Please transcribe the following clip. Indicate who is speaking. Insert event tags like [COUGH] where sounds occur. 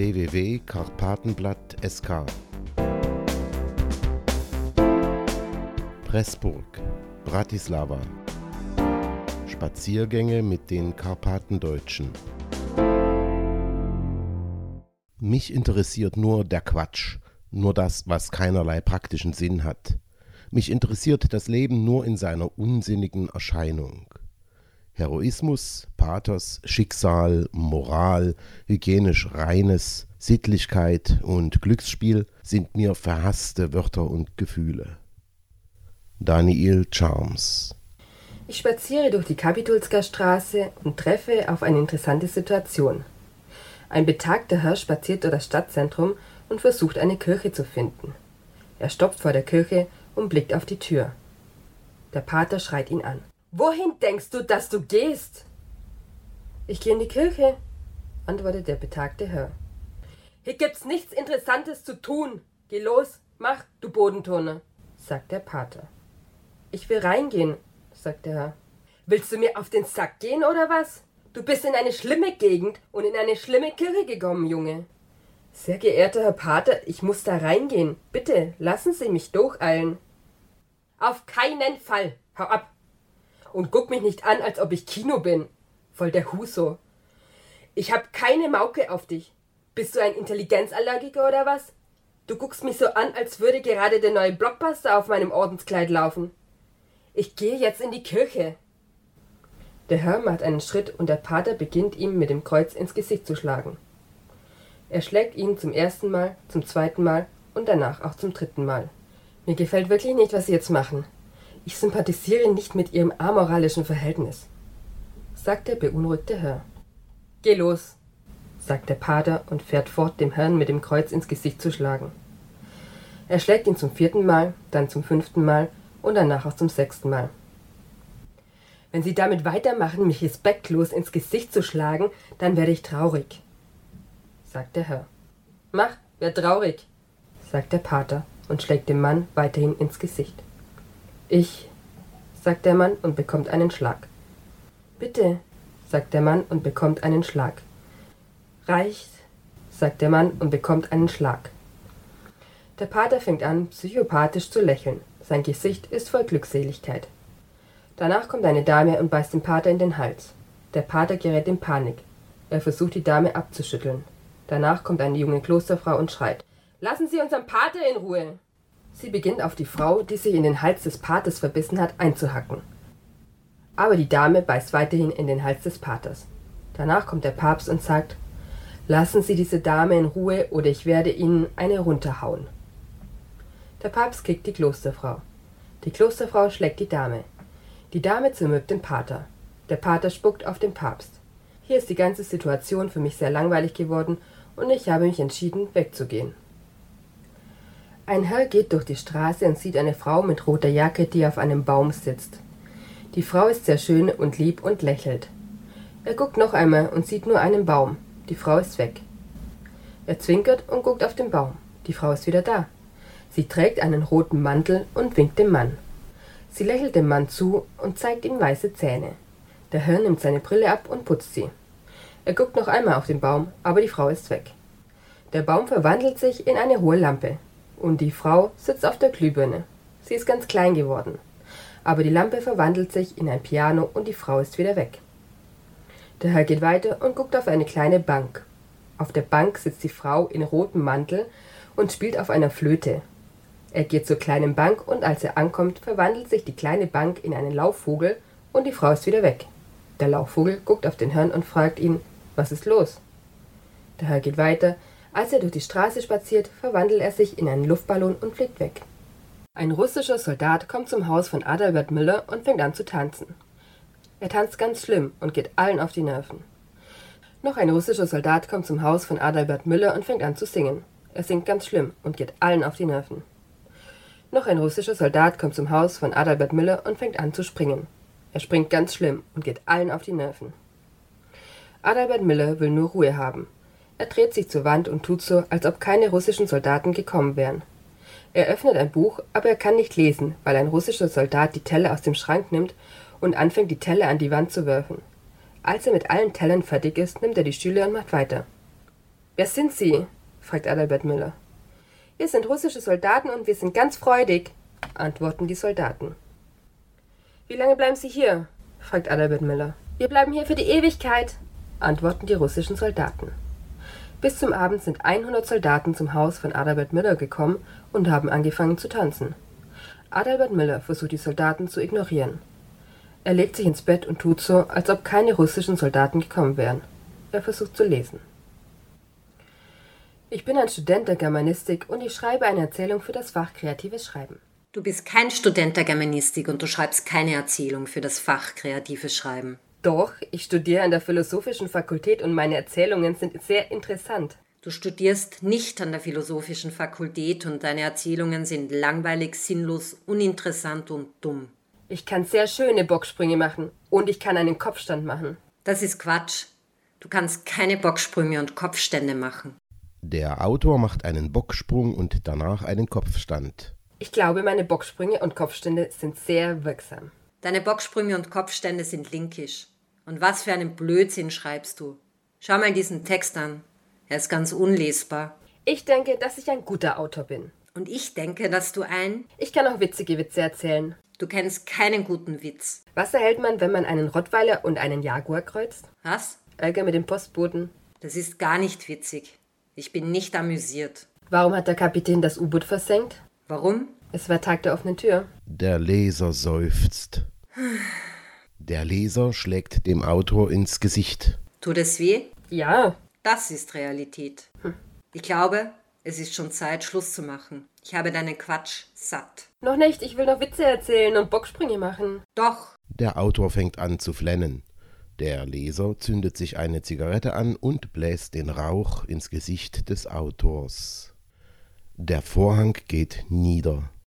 Speaker 1: www.karpatenblatt.sk Pressburg, Bratislava Spaziergänge mit den Karpatendeutschen Mich interessiert nur der Quatsch, nur das, was keinerlei praktischen Sinn hat. Mich interessiert das Leben nur in seiner unsinnigen Erscheinung. Heroismus, Pathos, Schicksal, Moral, hygienisch Reines, Sittlichkeit und Glücksspiel sind mir verhasste Wörter und Gefühle. Daniel Charms
Speaker 2: Ich spaziere durch die Kapitulsker Straße und treffe auf eine interessante Situation. Ein betagter Herr spaziert durch das Stadtzentrum und versucht eine Kirche zu finden. Er stoppt vor der Kirche und blickt auf die Tür. Der Pater schreit ihn an. Wohin denkst du, dass du gehst? Ich gehe in die Kirche, antwortet der betagte Herr. Hier gibt's nichts Interessantes zu tun. Geh los, mach, du Bodenturner, sagt der Pater. Ich will reingehen, sagt der Herr. Willst du mir auf den Sack gehen oder was? Du bist in eine schlimme Gegend und in eine schlimme Kirche gekommen, Junge. Sehr geehrter Herr Pater, ich muss da reingehen. Bitte, lassen Sie mich durcheilen. Auf keinen Fall. Hau ab, und guck mich nicht an, als ob ich Kino bin. Voll der Huso. Ich hab keine Mauke auf dich. Bist du ein Intelligenzallergiker oder was? Du guckst mich so an, als würde gerade der neue Blockbuster auf meinem Ordenskleid laufen. Ich gehe jetzt in die Kirche. Der Herr macht einen Schritt und der Pater beginnt ihm mit dem Kreuz ins Gesicht zu schlagen. Er schlägt ihn zum ersten Mal, zum zweiten Mal und danach auch zum dritten Mal. Mir gefällt wirklich nicht, was Sie jetzt machen. Ich sympathisiere nicht mit Ihrem amoralischen Verhältnis, sagt der beunruhigte Herr. Geh los, sagt der Pater und fährt fort, dem Herrn mit dem Kreuz ins Gesicht zu schlagen. Er schlägt ihn zum vierten Mal, dann zum fünften Mal und danach auch zum sechsten Mal. Wenn Sie damit weitermachen, mich respektlos ins Gesicht zu schlagen, dann werde ich traurig, sagt der Herr. Mach, wer traurig, sagt der Pater und schlägt dem Mann weiterhin ins Gesicht. Ich, sagt der Mann und bekommt einen Schlag. Bitte, sagt der Mann und bekommt einen Schlag. Reicht, sagt der Mann und bekommt einen Schlag. Der Pater fängt an, psychopathisch zu lächeln. Sein Gesicht ist voll Glückseligkeit. Danach kommt eine Dame und beißt den Pater in den Hals. Der Pater gerät in Panik. Er versucht die Dame abzuschütteln. Danach kommt eine junge Klosterfrau und schreit: Lassen Sie unseren Pater in Ruhe! Sie beginnt auf die Frau, die sich in den Hals des Paters verbissen hat, einzuhacken. Aber die Dame beißt weiterhin in den Hals des Paters. Danach kommt der Papst und sagt, Lassen Sie diese Dame in Ruhe oder ich werde Ihnen eine runterhauen. Der Papst kickt die Klosterfrau. Die Klosterfrau schlägt die Dame. Die Dame zermürbt den Pater. Der Pater spuckt auf den Papst. Hier ist die ganze Situation für mich sehr langweilig geworden und ich habe mich entschieden, wegzugehen. Ein Herr geht durch die Straße und sieht eine Frau mit roter Jacke, die auf einem Baum sitzt. Die Frau ist sehr schön und lieb und lächelt. Er guckt noch einmal und sieht nur einen Baum. Die Frau ist weg. Er zwinkert und guckt auf den Baum. Die Frau ist wieder da. Sie trägt einen roten Mantel und winkt dem Mann. Sie lächelt dem Mann zu und zeigt ihm weiße Zähne. Der Herr nimmt seine Brille ab und putzt sie. Er guckt noch einmal auf den Baum, aber die Frau ist weg. Der Baum verwandelt sich in eine hohe Lampe. Und die Frau sitzt auf der Glühbirne. Sie ist ganz klein geworden. Aber die Lampe verwandelt sich in ein Piano und die Frau ist wieder weg. Der Herr geht weiter und guckt auf eine kleine Bank. Auf der Bank sitzt die Frau in rotem Mantel und spielt auf einer Flöte. Er geht zur kleinen Bank und als er ankommt, verwandelt sich die kleine Bank in einen Laufvogel und die Frau ist wieder weg. Der Laufvogel guckt auf den Herrn und fragt ihn, was ist los? Der Herr geht weiter, als er durch die Straße spaziert, verwandelt er sich in einen Luftballon und fliegt weg. Ein russischer Soldat kommt zum Haus von Adalbert Müller und fängt an zu tanzen. Er tanzt ganz schlimm und geht allen auf die Nerven. Noch ein russischer Soldat kommt zum Haus von Adalbert Müller und fängt an zu singen. Er singt ganz schlimm und geht allen auf die Nerven. Noch ein russischer Soldat kommt zum Haus von Adalbert Müller und fängt an zu springen. Er springt ganz schlimm und geht allen auf die Nerven. Adalbert Müller will nur Ruhe haben. Er dreht sich zur Wand und tut so, als ob keine russischen Soldaten gekommen wären. Er öffnet ein Buch, aber er kann nicht lesen, weil ein russischer Soldat die Teller aus dem Schrank nimmt und anfängt, die Teller an die Wand zu werfen. Als er mit allen Tellern fertig ist, nimmt er die Stühle und macht weiter. Wer sind Sie? fragt Adalbert Müller. Wir sind russische Soldaten und wir sind ganz freudig, antworten die Soldaten. Wie lange bleiben Sie hier? fragt Adalbert Müller. Wir bleiben hier für die Ewigkeit, antworten die russischen Soldaten. Bis zum Abend sind 100 Soldaten zum Haus von Adalbert Müller gekommen und haben angefangen zu tanzen. Adalbert Müller versucht die Soldaten zu ignorieren. Er legt sich ins Bett und tut so, als ob keine russischen Soldaten gekommen wären. Er versucht zu lesen. Ich bin ein Student der Germanistik und ich schreibe eine Erzählung für das Fach Kreatives Schreiben.
Speaker 3: Du bist kein Student der Germanistik und du schreibst keine Erzählung für das Fach Kreatives Schreiben.
Speaker 2: Doch, ich studiere an der Philosophischen Fakultät und meine Erzählungen sind sehr interessant.
Speaker 3: Du studierst nicht an der Philosophischen Fakultät und deine Erzählungen sind langweilig, sinnlos, uninteressant und dumm.
Speaker 2: Ich kann sehr schöne Bocksprünge machen und ich kann einen Kopfstand machen.
Speaker 3: Das ist Quatsch. Du kannst keine Bocksprünge und Kopfstände machen.
Speaker 1: Der Autor macht einen Bocksprung und danach einen Kopfstand.
Speaker 2: Ich glaube, meine Bocksprünge und Kopfstände sind sehr wirksam.
Speaker 3: Deine Bocksprünge und Kopfstände sind linkisch. Und was für einen Blödsinn schreibst du? Schau mal diesen Text an. Er ist ganz unlesbar.
Speaker 2: Ich denke, dass ich ein guter Autor bin.
Speaker 3: Und ich denke, dass du ein.
Speaker 2: Ich kann auch witzige Witze erzählen.
Speaker 3: Du kennst keinen guten Witz.
Speaker 2: Was erhält man, wenn man einen Rottweiler und einen Jaguar kreuzt?
Speaker 3: Was?
Speaker 2: Ärger mit dem Postboten.
Speaker 3: Das ist gar nicht witzig. Ich bin nicht amüsiert.
Speaker 2: Warum hat der Kapitän das U-Boot versenkt?
Speaker 3: Warum?
Speaker 2: Es war Tag der offenen Tür.
Speaker 1: Der Leser seufzt. [SIGHS] Der Leser schlägt dem Autor ins Gesicht.
Speaker 3: Tut es weh?
Speaker 2: Ja.
Speaker 3: Das ist Realität. Ich glaube, es ist schon Zeit, Schluss zu machen. Ich habe deinen Quatsch satt.
Speaker 2: Noch nicht, ich will noch Witze erzählen und Bocksprünge machen.
Speaker 3: Doch.
Speaker 1: Der Autor fängt an zu flennen. Der Leser zündet sich eine Zigarette an und bläst den Rauch ins Gesicht des Autors. Der Vorhang geht nieder.